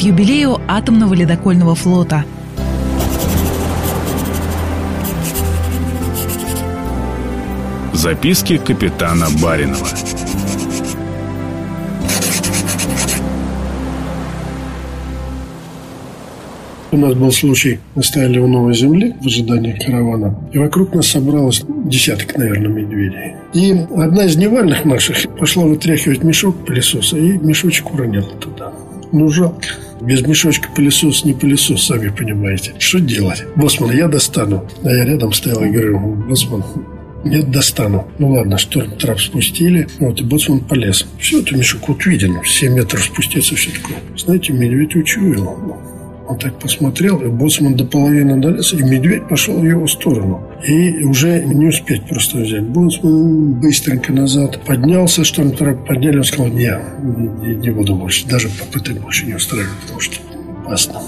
юбилею атомного ледокольного флота. Записки капитана Баринова. У нас был случай, мы стояли у Новой Земли в ожидании каравана, и вокруг нас собралось десяток, наверное, медведей. И одна из невальных наших пошла вытряхивать мешок пылесоса, и мешочек уронила туда. Ну, жалко. Без мешочка пылесос не пылесос, сами понимаете. Что делать? Боссман, я достану. А я рядом стоял и говорю, боссман, нет, достану. Ну ладно, шторм трап спустили. Вот, и боцман полез. Все, это мешок вот виден. 7 метров спуститься все такое. Знаете, медведь учуял. Он так посмотрел, и боцман до половины долез, и медведь пошел в его сторону. И уже не успеть просто взять. Боцман быстренько назад поднялся, штормтрап подняли, он сказал, не, не, не буду больше, даже попытать больше не устраивать, потому что опасно.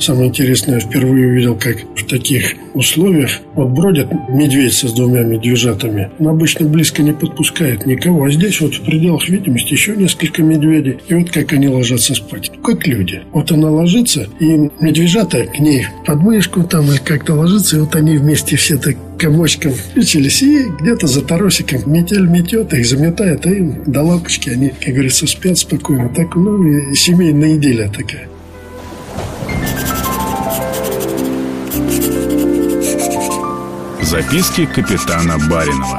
Самое интересное, я впервые увидел, как в таких условиях вот бродят медведь с двумя медвежатами. Он обычно близко не подпускает никого. А здесь вот в пределах видимости еще несколько медведей. И вот как они ложатся спать. Как люди. Вот она ложится, и медвежата к ней под мышку там или как-то ложится, и вот они вместе все так комочком включились, и где-то за торосиком метель метет, их заметает, и до лампочки они, как говорится, спят спокойно. Так, ну, и семейная неделя такая. Записки капитана Баринова.